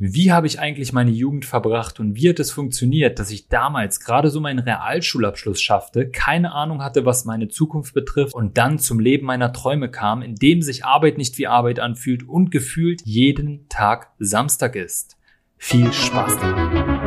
Wie habe ich eigentlich meine Jugend verbracht und wie hat es funktioniert, dass ich damals gerade so meinen Realschulabschluss schaffte, keine Ahnung hatte, was meine Zukunft betrifft und dann zum Leben meiner Träume kam, in dem sich Arbeit nicht wie Arbeit anfühlt und gefühlt jeden Tag Samstag ist. Viel Spaß dabei!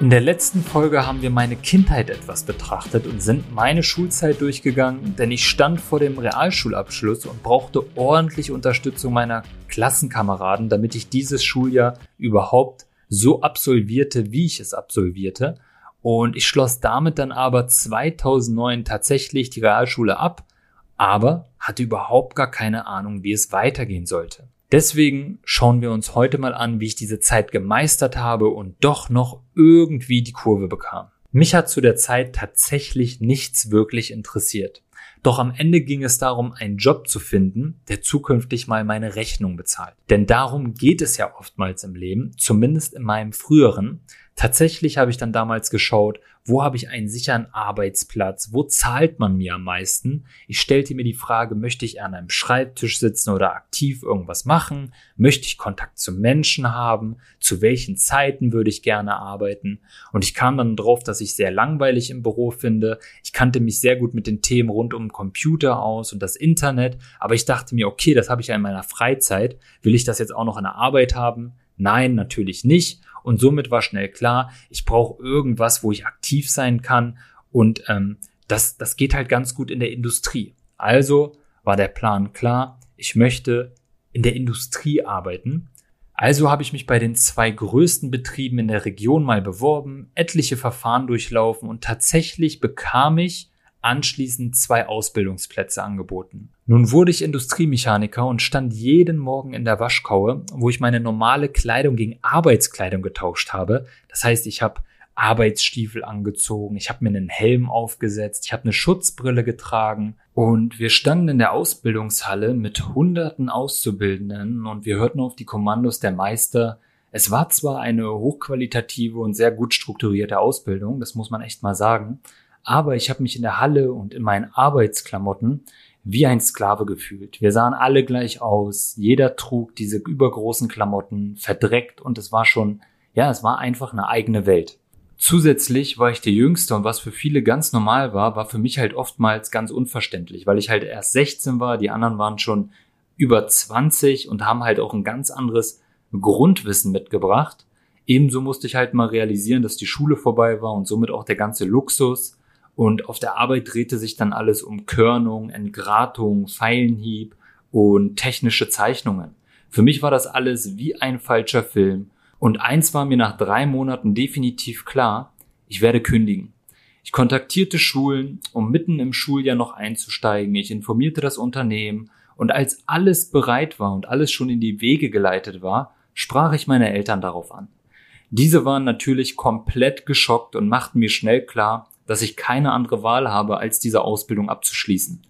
In der letzten Folge haben wir meine Kindheit etwas betrachtet und sind meine Schulzeit durchgegangen, denn ich stand vor dem Realschulabschluss und brauchte ordentlich Unterstützung meiner Klassenkameraden, damit ich dieses Schuljahr überhaupt so absolvierte, wie ich es absolvierte. Und ich schloss damit dann aber 2009 tatsächlich die Realschule ab, aber hatte überhaupt gar keine Ahnung, wie es weitergehen sollte. Deswegen schauen wir uns heute mal an, wie ich diese Zeit gemeistert habe und doch noch irgendwie die Kurve bekam. Mich hat zu der Zeit tatsächlich nichts wirklich interessiert. Doch am Ende ging es darum, einen Job zu finden, der zukünftig mal meine Rechnung bezahlt. Denn darum geht es ja oftmals im Leben, zumindest in meinem früheren. Tatsächlich habe ich dann damals geschaut, wo habe ich einen sicheren Arbeitsplatz, wo zahlt man mir am meisten. Ich stellte mir die Frage, möchte ich an einem Schreibtisch sitzen oder aktiv irgendwas machen, möchte ich Kontakt zu Menschen haben, zu welchen Zeiten würde ich gerne arbeiten. Und ich kam dann drauf, dass ich sehr langweilig im Büro finde. Ich kannte mich sehr gut mit den Themen rund um Computer aus und das Internet, aber ich dachte mir, okay, das habe ich ja in meiner Freizeit, will ich das jetzt auch noch in der Arbeit haben? Nein, natürlich nicht. Und somit war schnell klar, ich brauche irgendwas, wo ich aktiv sein kann. Und ähm, das, das geht halt ganz gut in der Industrie. Also war der Plan klar, ich möchte in der Industrie arbeiten. Also habe ich mich bei den zwei größten Betrieben in der Region mal beworben, etliche Verfahren durchlaufen und tatsächlich bekam ich anschließend zwei Ausbildungsplätze angeboten. Nun wurde ich Industriemechaniker und stand jeden Morgen in der Waschkaue, wo ich meine normale Kleidung gegen Arbeitskleidung getauscht habe. Das heißt, ich habe Arbeitsstiefel angezogen, ich habe mir einen Helm aufgesetzt, ich habe eine Schutzbrille getragen und wir standen in der Ausbildungshalle mit hunderten Auszubildenden und wir hörten auf die Kommandos der Meister. Es war zwar eine hochqualitative und sehr gut strukturierte Ausbildung, das muss man echt mal sagen, aber ich habe mich in der Halle und in meinen Arbeitsklamotten wie ein Sklave gefühlt. Wir sahen alle gleich aus, jeder trug diese übergroßen Klamotten, verdreckt und es war schon, ja, es war einfach eine eigene Welt. Zusätzlich war ich der Jüngste und was für viele ganz normal war, war für mich halt oftmals ganz unverständlich, weil ich halt erst 16 war, die anderen waren schon über 20 und haben halt auch ein ganz anderes Grundwissen mitgebracht. Ebenso musste ich halt mal realisieren, dass die Schule vorbei war und somit auch der ganze Luxus, und auf der Arbeit drehte sich dann alles um Körnung, Entgratung, Pfeilenhieb und technische Zeichnungen. Für mich war das alles wie ein falscher Film. Und eins war mir nach drei Monaten definitiv klar, ich werde kündigen. Ich kontaktierte Schulen, um mitten im Schuljahr noch einzusteigen. Ich informierte das Unternehmen und als alles bereit war und alles schon in die Wege geleitet war, sprach ich meine Eltern darauf an. Diese waren natürlich komplett geschockt und machten mir schnell klar, dass ich keine andere Wahl habe, als diese Ausbildung abzuschließen.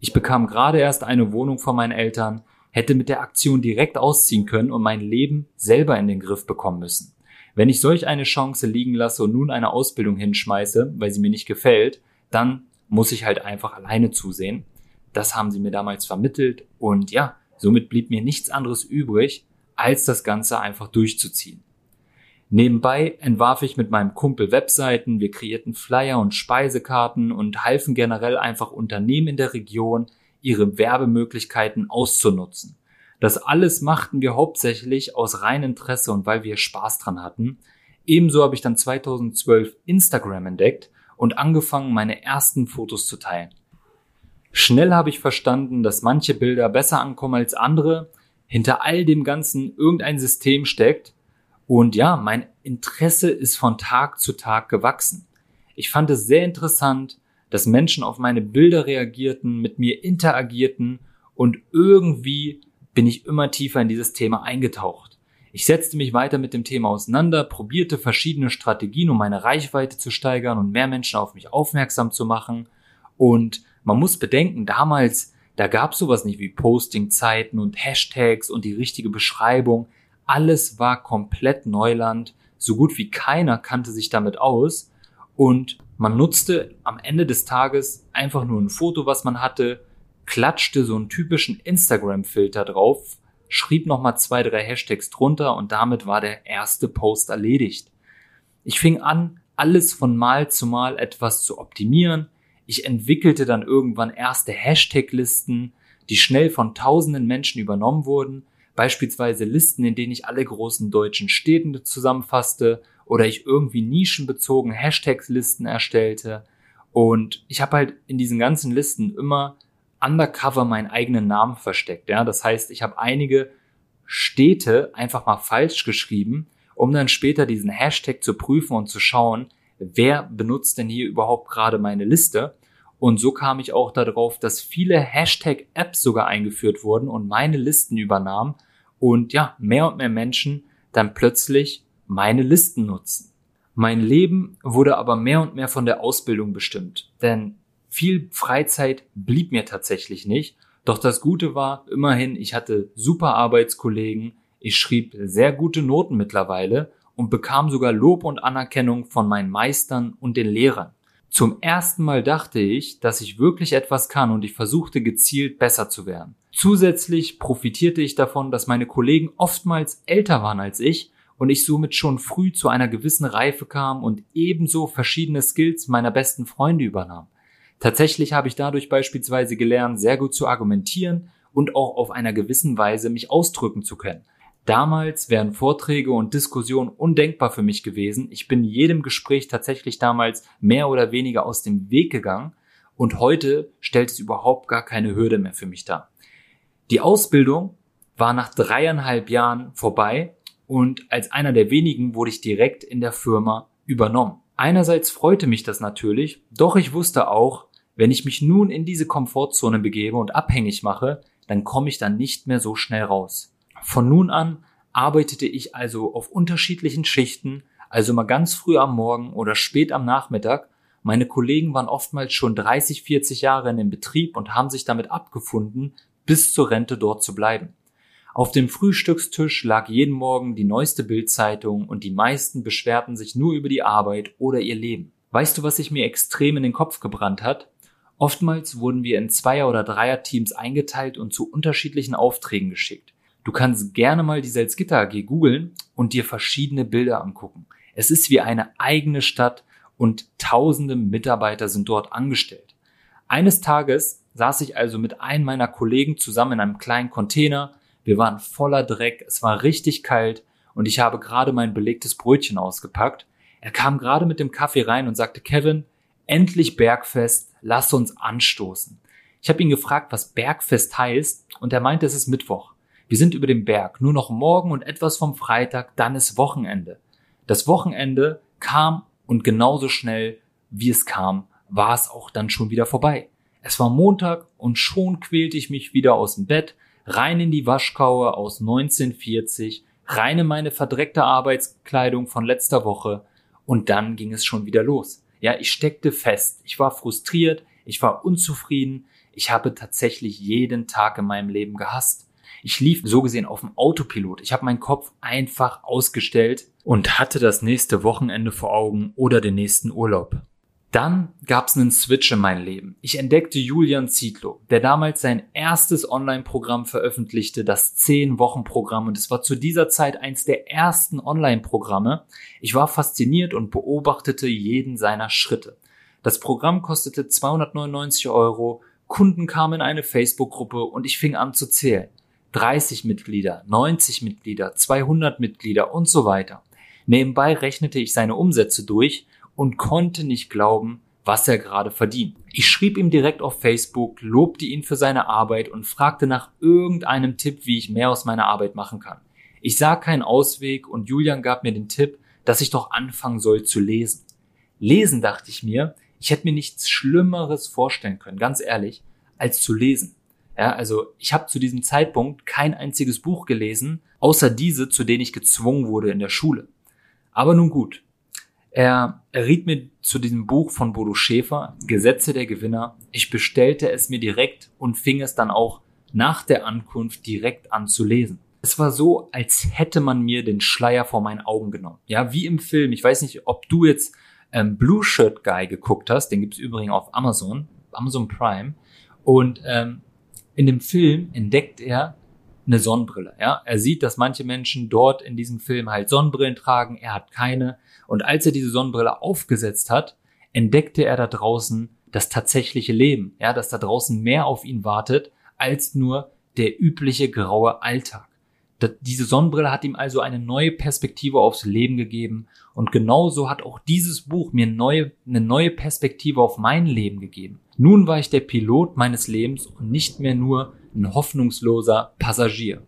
Ich bekam gerade erst eine Wohnung von meinen Eltern, hätte mit der Aktion direkt ausziehen können und mein Leben selber in den Griff bekommen müssen. Wenn ich solch eine Chance liegen lasse und nun eine Ausbildung hinschmeiße, weil sie mir nicht gefällt, dann muss ich halt einfach alleine zusehen. Das haben sie mir damals vermittelt und ja, somit blieb mir nichts anderes übrig, als das Ganze einfach durchzuziehen. Nebenbei entwarf ich mit meinem Kumpel Webseiten, wir kreierten Flyer und Speisekarten und halfen generell einfach Unternehmen in der Region, ihre Werbemöglichkeiten auszunutzen. Das alles machten wir hauptsächlich aus reinem Interesse und weil wir Spaß dran hatten. Ebenso habe ich dann 2012 Instagram entdeckt und angefangen, meine ersten Fotos zu teilen. Schnell habe ich verstanden, dass manche Bilder besser ankommen als andere, hinter all dem Ganzen irgendein System steckt und ja, mein Interesse ist von Tag zu Tag gewachsen. Ich fand es sehr interessant, dass Menschen auf meine Bilder reagierten, mit mir interagierten und irgendwie bin ich immer tiefer in dieses Thema eingetaucht. Ich setzte mich weiter mit dem Thema auseinander, probierte verschiedene Strategien, um meine Reichweite zu steigern und mehr Menschen auf mich aufmerksam zu machen. Und man muss bedenken, damals, da gab es sowas nicht wie Postingzeiten und Hashtags und die richtige Beschreibung. Alles war komplett Neuland. So gut wie keiner kannte sich damit aus. Und Man nutzte am Ende des Tages einfach nur ein Foto, was man hatte, klatschte so einen typischen Instagram-Filter drauf, schrieb nochmal zwei, drei Hashtags drunter und damit war der erste Post erledigt. Ich fing an, alles von Mal zu Mal etwas zu optimieren. Ich entwickelte dann irgendwann erste Hashtag-Listen, die schnell von tausenden Menschen übernommen wurden, beispielsweise Listen, in denen ich alle großen deutschen Städte zusammenfasste oder ich irgendwie nischenbezogen Hashtags-Listen erstellte. Und ich habe halt in diesen ganzen Listen immer undercover meinen eigenen Namen versteckt. Ja, das heißt, ich habe einige Städte einfach mal falsch geschrieben, um dann später diesen Hashtag zu prüfen und zu schauen, wer benutzt denn hier überhaupt gerade meine Liste. Und so kam ich auch darauf, dass viele Hashtag-Apps sogar eingeführt wurden und meine Listen übernahmen und ja, mehr und mehr Menschen dann plötzlich meine Listen nutzen. Mein Leben wurde aber mehr und mehr von der Ausbildung bestimmt, denn viel Freizeit blieb mir tatsächlich nicht. Doch das Gute war, immerhin, ich hatte super Arbeitskollegen, ich schrieb sehr gute Noten mittlerweile und bekam sogar Lob und Anerkennung von meinen Meistern und den Lehrern. Zum ersten Mal dachte ich, dass ich wirklich etwas kann und ich versuchte gezielt besser zu werden. Zusätzlich profitierte ich davon, dass meine Kollegen oftmals älter waren als ich und ich somit schon früh zu einer gewissen Reife kam und ebenso verschiedene Skills meiner besten Freunde übernahm. Tatsächlich habe ich dadurch beispielsweise gelernt, sehr gut zu argumentieren und auch auf einer gewissen Weise mich ausdrücken zu können. Damals wären Vorträge und Diskussionen undenkbar für mich gewesen. Ich bin jedem Gespräch tatsächlich damals mehr oder weniger aus dem Weg gegangen und heute stellt es überhaupt gar keine Hürde mehr für mich dar. Die Ausbildung war nach dreieinhalb Jahren vorbei und als einer der wenigen wurde ich direkt in der Firma übernommen. Einerseits freute mich das natürlich, doch ich wusste auch, wenn ich mich nun in diese Komfortzone begebe und abhängig mache, dann komme ich dann nicht mehr so schnell raus. Von nun an arbeitete ich also auf unterschiedlichen Schichten, also mal ganz früh am Morgen oder spät am Nachmittag. Meine Kollegen waren oftmals schon 30, 40 Jahre in dem Betrieb und haben sich damit abgefunden, bis zur Rente dort zu bleiben. Auf dem Frühstückstisch lag jeden Morgen die neueste Bildzeitung und die meisten beschwerten sich nur über die Arbeit oder ihr Leben. Weißt du, was sich mir extrem in den Kopf gebrannt hat? Oftmals wurden wir in Zweier- oder Dreier-Teams eingeteilt und zu unterschiedlichen Aufträgen geschickt. Du kannst gerne mal die Salzgitter AG googeln und dir verschiedene Bilder angucken. Es ist wie eine eigene Stadt und tausende Mitarbeiter sind dort angestellt. Eines Tages saß ich also mit einem meiner Kollegen zusammen in einem kleinen Container. Wir waren voller Dreck, es war richtig kalt und ich habe gerade mein belegtes Brötchen ausgepackt. Er kam gerade mit dem Kaffee rein und sagte, Kevin, endlich Bergfest, lass uns anstoßen. Ich habe ihn gefragt, was Bergfest heißt und er meinte, es ist Mittwoch. Wir sind über dem Berg, nur noch morgen und etwas vom Freitag, dann ist Wochenende. Das Wochenende kam und genauso schnell, wie es kam, war es auch dann schon wieder vorbei. Es war Montag und schon quälte ich mich wieder aus dem Bett, rein in die Waschkaue aus 1940, rein in meine verdreckte Arbeitskleidung von letzter Woche und dann ging es schon wieder los. Ja, ich steckte fest, ich war frustriert, ich war unzufrieden, ich habe tatsächlich jeden Tag in meinem Leben gehasst. Ich lief so gesehen auf dem Autopilot. Ich habe meinen Kopf einfach ausgestellt und hatte das nächste Wochenende vor Augen oder den nächsten Urlaub. Dann gab es einen Switch in mein Leben. Ich entdeckte Julian Zietlow, der damals sein erstes Online-Programm veröffentlichte, das 10-Wochen-Programm. Und es war zu dieser Zeit eins der ersten Online-Programme. Ich war fasziniert und beobachtete jeden seiner Schritte. Das Programm kostete 299 Euro, Kunden kamen in eine Facebook-Gruppe und ich fing an zu zählen. 30 Mitglieder, 90 Mitglieder, 200 Mitglieder und so weiter. Nebenbei rechnete ich seine Umsätze durch und konnte nicht glauben, was er gerade verdient. Ich schrieb ihm direkt auf Facebook, lobte ihn für seine Arbeit und fragte nach irgendeinem Tipp, wie ich mehr aus meiner Arbeit machen kann. Ich sah keinen Ausweg und Julian gab mir den Tipp, dass ich doch anfangen soll zu lesen. Lesen dachte ich mir, ich hätte mir nichts Schlimmeres vorstellen können, ganz ehrlich, als zu lesen. Ja, also ich habe zu diesem Zeitpunkt kein einziges Buch gelesen, außer diese, zu denen ich gezwungen wurde in der Schule. Aber nun gut. Er, er riet mir zu diesem Buch von Bodo Schäfer, Gesetze der Gewinner. Ich bestellte es mir direkt und fing es dann auch nach der Ankunft direkt an zu lesen. Es war so, als hätte man mir den Schleier vor meinen Augen genommen. Ja, wie im Film. Ich weiß nicht, ob du jetzt ähm, Blue Shirt Guy geguckt hast, den gibt's übrigens auf Amazon, Amazon Prime. Und ähm, in dem Film entdeckt er eine Sonnenbrille. Ja, er sieht, dass manche Menschen dort in diesem Film halt Sonnenbrillen tragen. Er hat keine. Und als er diese Sonnenbrille aufgesetzt hat, entdeckte er da draußen das tatsächliche Leben. Ja, dass da draußen mehr auf ihn wartet als nur der übliche graue Alltag. Diese Sonnenbrille hat ihm also eine neue Perspektive aufs Leben gegeben und genauso hat auch dieses Buch mir neue, eine neue Perspektive auf mein Leben gegeben. Nun war ich der Pilot meines Lebens und nicht mehr nur ein hoffnungsloser Passagier.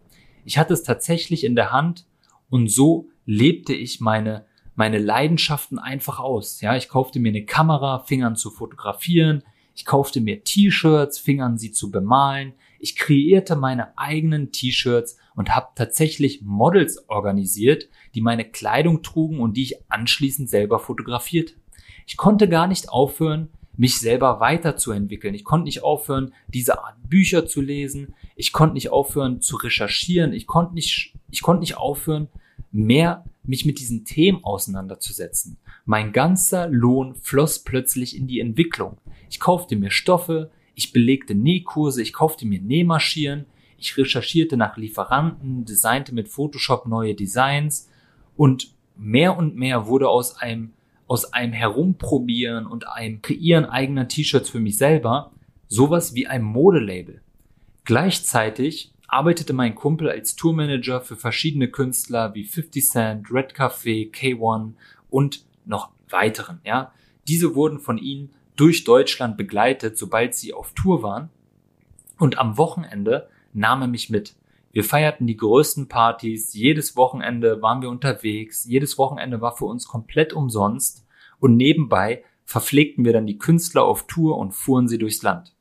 Ich hatte es tatsächlich in der Hand und so lebte ich meine meine Leidenschaften einfach aus. Ja, ich kaufte mir eine Kamera, fing an zu fotografieren, ich kaufte mir T-Shirts, fing an sie zu bemalen, ich kreierte meine eigenen T-Shirts und habe tatsächlich Models organisiert, die meine Kleidung trugen und die ich anschließend selber fotografierte. Ich konnte gar nicht aufhören, mich selber weiterzuentwickeln. Ich konnte nicht aufhören, diese Art Bücher zu lesen. Ich konnte nicht aufhören zu recherchieren. Ich konnte nicht, ich konnte nicht aufhören, mehr mich mit diesen Themen auseinanderzusetzen. Mein ganzer Lohn floss plötzlich in die Entwicklung. Ich kaufte mir Stoffe, ich belegte Nähkurse, ich kaufte mir Nähmaschinen, ich recherchierte nach Lieferanten, designte mit Photoshop neue Designs und mehr und mehr wurde aus einem, aus einem Herumprobieren und einem Kreieren eigener T-Shirts für mich selber sowas wie ein Modelabel. Gleichzeitig arbeitete mein Kumpel als Tourmanager für verschiedene Künstler wie 50 Cent, Red Café, K1 und noch weiteren, ja. Diese wurden von ihnen durch Deutschland begleitet, sobald sie auf Tour waren. Und am Wochenende nahm er mich mit. Wir feierten die größten Partys, jedes Wochenende waren wir unterwegs, jedes Wochenende war für uns komplett umsonst und nebenbei verpflegten wir dann die Künstler auf Tour und fuhren sie durchs Land.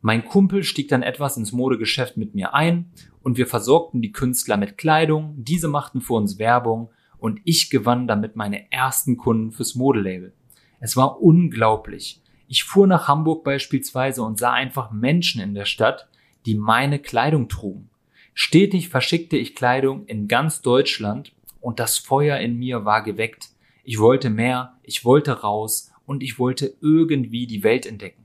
Mein Kumpel stieg dann etwas ins Modegeschäft mit mir ein und wir versorgten die Künstler mit Kleidung, diese machten für uns Werbung und ich gewann damit meine ersten Kunden fürs Modelabel. Es war unglaublich. Ich fuhr nach Hamburg beispielsweise und sah einfach Menschen in der Stadt, die meine Kleidung trugen. Stetig verschickte ich Kleidung in ganz Deutschland und das Feuer in mir war geweckt. Ich wollte mehr, ich wollte raus und ich wollte irgendwie die Welt entdecken.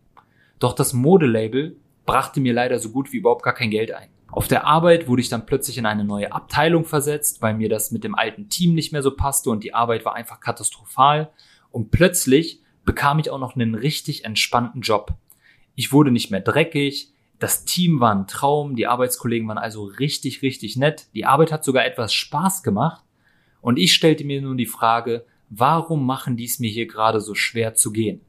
Doch das Modelabel brachte mir leider so gut wie überhaupt gar kein Geld ein. Auf der Arbeit wurde ich dann plötzlich in eine neue Abteilung versetzt, weil mir das mit dem alten Team nicht mehr so passte und die Arbeit war einfach katastrophal. Und plötzlich bekam ich auch noch einen richtig entspannten Job. Ich wurde nicht mehr dreckig, das Team war ein Traum, die Arbeitskollegen waren also richtig, richtig nett, die Arbeit hat sogar etwas Spaß gemacht und ich stellte mir nun die Frage, warum machen die es mir hier gerade so schwer zu gehen?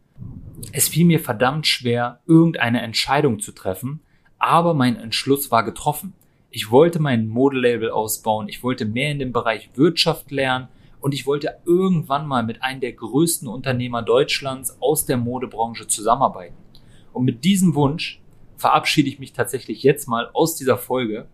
Es fiel mir verdammt schwer, irgendeine Entscheidung zu treffen, aber mein Entschluss war getroffen. Ich wollte mein Modelabel ausbauen, ich wollte mehr in dem Bereich Wirtschaft lernen und ich wollte irgendwann mal mit einem der größten Unternehmer Deutschlands aus der Modebranche zusammenarbeiten. Und mit diesem Wunsch verabschiede ich mich tatsächlich jetzt mal aus dieser Folge,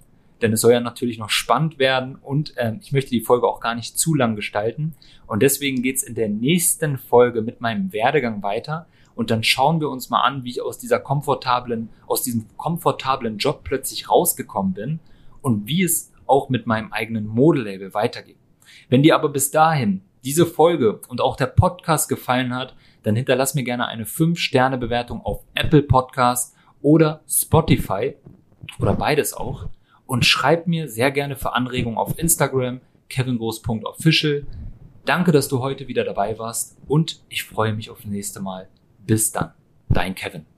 denn es soll ja natürlich noch spannend werden und ähm, ich möchte die Folge auch gar nicht zu lang gestalten. Und deswegen geht's in der nächsten Folge mit meinem Werdegang weiter. Und dann schauen wir uns mal an, wie ich aus dieser komfortablen, aus diesem komfortablen Job plötzlich rausgekommen bin und wie es auch mit meinem eigenen Modelabel weitergeht. Wenn dir aber bis dahin diese Folge und auch der Podcast gefallen hat, dann hinterlass mir gerne eine 5-Sterne-Bewertung auf Apple Podcast oder Spotify oder beides auch und schreib mir sehr gerne für Anregungen auf Instagram kevingroß.official. Danke, dass du heute wieder dabei warst und ich freue mich auf das nächste Mal. Bis dann, dein Kevin.